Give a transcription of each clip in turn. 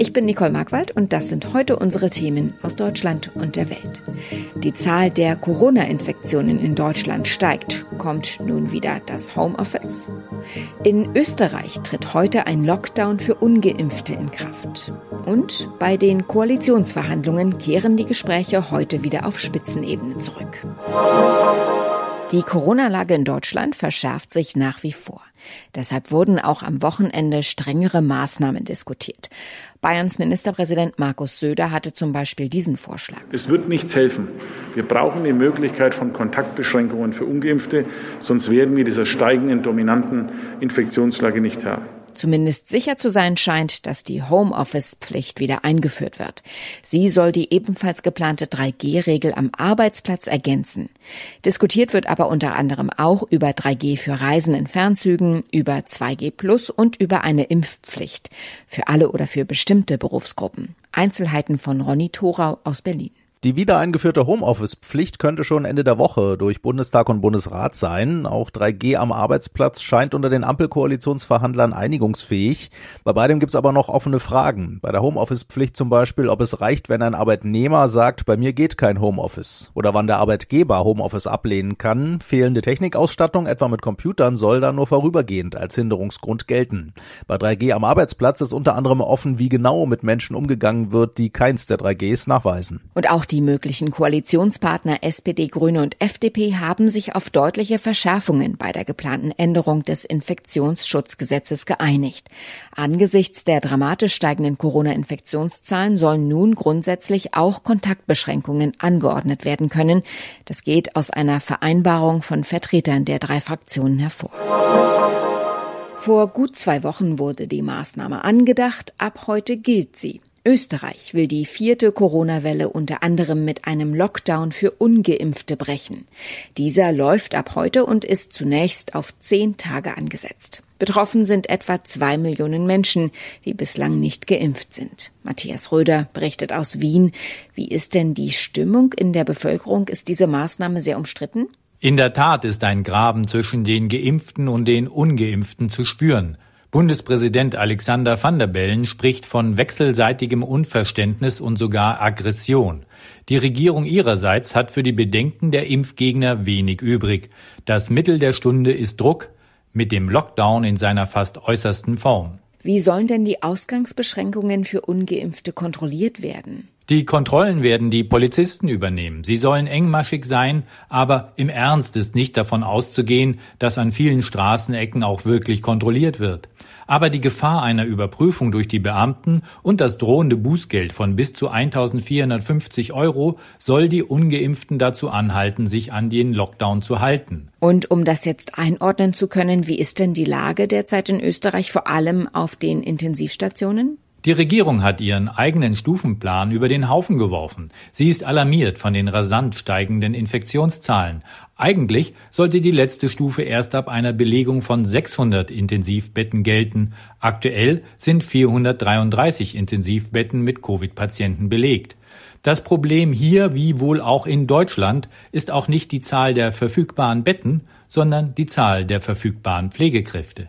Ich bin Nicole Markwald und das sind heute unsere Themen aus Deutschland und der Welt. Die Zahl der Corona-Infektionen in Deutschland steigt. Kommt nun wieder das Homeoffice? In Österreich tritt heute ein Lockdown für ungeimpfte in Kraft. Und bei den Koalitionsverhandlungen kehren die Gespräche heute wieder auf Spitzenebene zurück. Die Corona-Lage in Deutschland verschärft sich nach wie vor. Deshalb wurden auch am Wochenende strengere Maßnahmen diskutiert. Bayerns Ministerpräsident Markus Söder hatte zum Beispiel diesen Vorschlag. Es wird nichts helfen. Wir brauchen die Möglichkeit von Kontaktbeschränkungen für ungeimpfte, sonst werden wir dieser steigenden dominanten Infektionslage nicht haben. Zumindest sicher zu sein scheint, dass die Homeoffice-Pflicht wieder eingeführt wird. Sie soll die ebenfalls geplante 3G-Regel am Arbeitsplatz ergänzen. Diskutiert wird aber unter anderem auch über 3G für Reisen in Fernzügen, über 2G Plus und über eine Impfpflicht für alle oder für bestimmte Berufsgruppen. Einzelheiten von Ronny Thorau aus Berlin. Die wieder eingeführte Homeoffice-Pflicht könnte schon Ende der Woche durch Bundestag und Bundesrat sein. Auch 3G am Arbeitsplatz scheint unter den Ampelkoalitionsverhandlern einigungsfähig. Bei beidem gibt's aber noch offene Fragen. Bei der Homeoffice-Pflicht zum Beispiel, ob es reicht, wenn ein Arbeitnehmer sagt, bei mir geht kein Homeoffice. Oder wann der Arbeitgeber Homeoffice ablehnen kann. Fehlende Technikausstattung, etwa mit Computern, soll dann nur vorübergehend als Hinderungsgrund gelten. Bei 3G am Arbeitsplatz ist unter anderem offen, wie genau mit Menschen umgegangen wird, die keins der 3Gs nachweisen. Und auch die möglichen Koalitionspartner SPD, Grüne und FDP haben sich auf deutliche Verschärfungen bei der geplanten Änderung des Infektionsschutzgesetzes geeinigt. Angesichts der dramatisch steigenden Corona-Infektionszahlen sollen nun grundsätzlich auch Kontaktbeschränkungen angeordnet werden können. Das geht aus einer Vereinbarung von Vertretern der drei Fraktionen hervor. Vor gut zwei Wochen wurde die Maßnahme angedacht, ab heute gilt sie. Österreich will die vierte Corona-Welle unter anderem mit einem Lockdown für ungeimpfte brechen. Dieser läuft ab heute und ist zunächst auf zehn Tage angesetzt. Betroffen sind etwa zwei Millionen Menschen, die bislang nicht geimpft sind. Matthias Röder berichtet aus Wien. Wie ist denn die Stimmung in der Bevölkerung? Ist diese Maßnahme sehr umstritten? In der Tat ist ein Graben zwischen den Geimpften und den Ungeimpften zu spüren. Bundespräsident Alexander van der Bellen spricht von wechselseitigem Unverständnis und sogar Aggression. Die Regierung ihrerseits hat für die Bedenken der Impfgegner wenig übrig. Das Mittel der Stunde ist Druck mit dem Lockdown in seiner fast äußersten Form. Wie sollen denn die Ausgangsbeschränkungen für ungeimpfte kontrolliert werden? Die Kontrollen werden die Polizisten übernehmen. Sie sollen engmaschig sein, aber im Ernst ist nicht davon auszugehen, dass an vielen Straßenecken auch wirklich kontrolliert wird. Aber die Gefahr einer Überprüfung durch die Beamten und das drohende Bußgeld von bis zu 1450 Euro soll die Ungeimpften dazu anhalten, sich an den Lockdown zu halten. Und um das jetzt einordnen zu können, wie ist denn die Lage derzeit in Österreich, vor allem auf den Intensivstationen? Die Regierung hat ihren eigenen Stufenplan über den Haufen geworfen. Sie ist alarmiert von den rasant steigenden Infektionszahlen. Eigentlich sollte die letzte Stufe erst ab einer Belegung von 600 Intensivbetten gelten. Aktuell sind 433 Intensivbetten mit Covid-Patienten belegt. Das Problem hier, wie wohl auch in Deutschland, ist auch nicht die Zahl der verfügbaren Betten, sondern die Zahl der verfügbaren Pflegekräfte.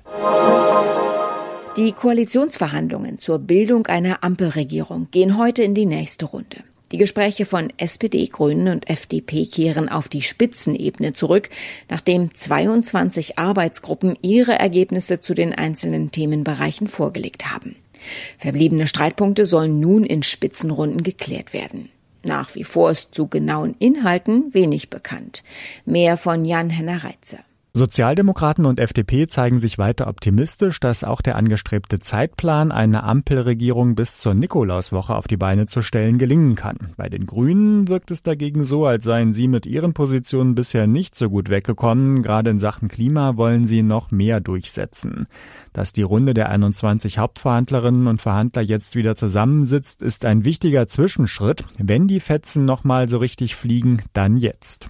Die Koalitionsverhandlungen zur Bildung einer Ampelregierung gehen heute in die nächste Runde. Die Gespräche von SPD, Grünen und FDP kehren auf die Spitzenebene zurück, nachdem 22 Arbeitsgruppen ihre Ergebnisse zu den einzelnen Themenbereichen vorgelegt haben. Verbliebene Streitpunkte sollen nun in Spitzenrunden geklärt werden. Nach wie vor ist zu genauen Inhalten wenig bekannt. Mehr von Jan-Henner Reitzer. Sozialdemokraten und FDP zeigen sich weiter optimistisch, dass auch der angestrebte Zeitplan, eine Ampelregierung bis zur Nikolauswoche auf die Beine zu stellen, gelingen kann. Bei den Grünen wirkt es dagegen so, als seien sie mit ihren Positionen bisher nicht so gut weggekommen. Gerade in Sachen Klima wollen sie noch mehr durchsetzen. Dass die Runde der 21 Hauptverhandlerinnen und Verhandler jetzt wieder zusammensitzt, ist ein wichtiger Zwischenschritt. Wenn die Fetzen nochmal so richtig fliegen, dann jetzt.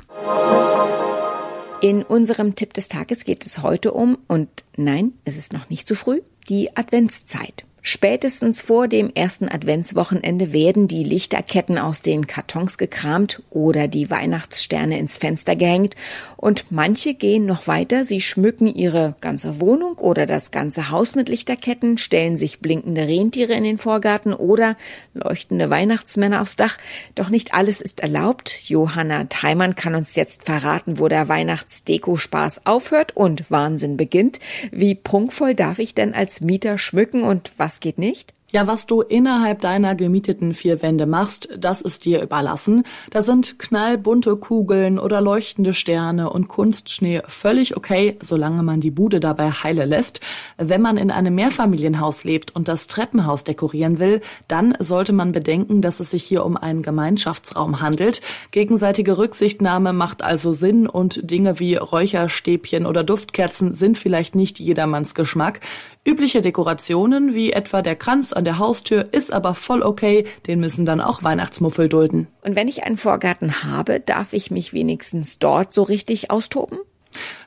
In unserem Tipp des Tages geht es heute um, und nein, es ist noch nicht zu früh, die Adventszeit. Spätestens vor dem ersten Adventswochenende werden die Lichterketten aus den Kartons gekramt oder die Weihnachtssterne ins Fenster gehängt und manche gehen noch weiter, sie schmücken ihre ganze Wohnung oder das ganze Haus mit Lichterketten, stellen sich blinkende Rentiere in den Vorgarten oder leuchtende Weihnachtsmänner aufs Dach. Doch nicht alles ist erlaubt. Johanna Theimann kann uns jetzt verraten, wo der Weihnachtsdeko-Spaß aufhört und Wahnsinn beginnt. Wie prunkvoll darf ich denn als Mieter schmücken und was geht nicht? Ja, was du innerhalb deiner gemieteten vier Wände machst, das ist dir überlassen. Da sind knallbunte Kugeln oder leuchtende Sterne und Kunstschnee völlig okay, solange man die Bude dabei heile lässt. Wenn man in einem Mehrfamilienhaus lebt und das Treppenhaus dekorieren will, dann sollte man bedenken, dass es sich hier um einen Gemeinschaftsraum handelt. Gegenseitige Rücksichtnahme macht also Sinn und Dinge wie Räucherstäbchen oder Duftkerzen sind vielleicht nicht jedermanns Geschmack. Übliche Dekorationen wie etwa der Kranz an der Haustür ist aber voll okay, den müssen dann auch Weihnachtsmuffel dulden. Und wenn ich einen Vorgarten habe, darf ich mich wenigstens dort so richtig austoben?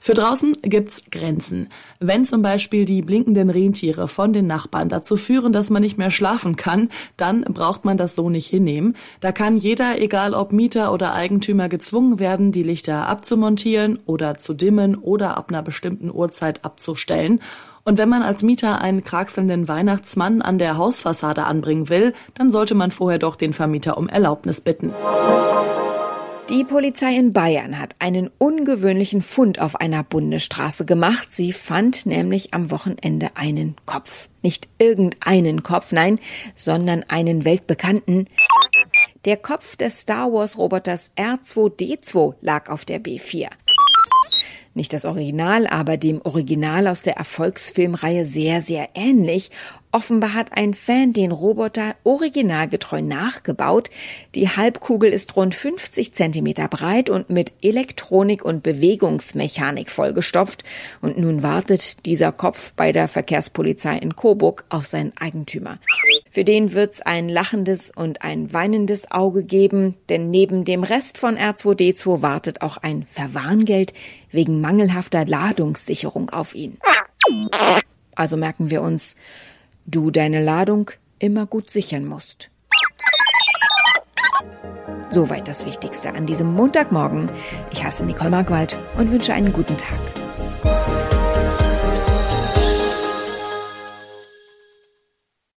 Für draußen gibt's Grenzen. Wenn zum Beispiel die blinkenden Rentiere von den Nachbarn dazu führen, dass man nicht mehr schlafen kann, dann braucht man das so nicht hinnehmen. Da kann jeder, egal ob Mieter oder Eigentümer, gezwungen werden, die Lichter abzumontieren oder zu dimmen oder ab einer bestimmten Uhrzeit abzustellen. Und wenn man als Mieter einen kraxelnden Weihnachtsmann an der Hausfassade anbringen will, dann sollte man vorher doch den Vermieter um Erlaubnis bitten. Die Polizei in Bayern hat einen ungewöhnlichen Fund auf einer Bundesstraße gemacht. Sie fand nämlich am Wochenende einen Kopf. Nicht irgendeinen Kopf, nein, sondern einen weltbekannten. Der Kopf des Star Wars Roboters R2D2 lag auf der B4. Nicht das Original, aber dem Original aus der Erfolgsfilmreihe sehr, sehr ähnlich. Offenbar hat ein Fan den Roboter originalgetreu nachgebaut. Die Halbkugel ist rund 50 Zentimeter breit und mit Elektronik und Bewegungsmechanik vollgestopft. Und nun wartet dieser Kopf bei der Verkehrspolizei in Coburg auf seinen Eigentümer. Für den wird's ein lachendes und ein weinendes Auge geben, denn neben dem Rest von R2D2 wartet auch ein Verwarngeld wegen mangelhafter Ladungssicherung auf ihn. Also merken wir uns, du deine Ladung immer gut sichern musst. Soweit das Wichtigste an diesem Montagmorgen. Ich heiße Nicole Markwald und wünsche einen guten Tag.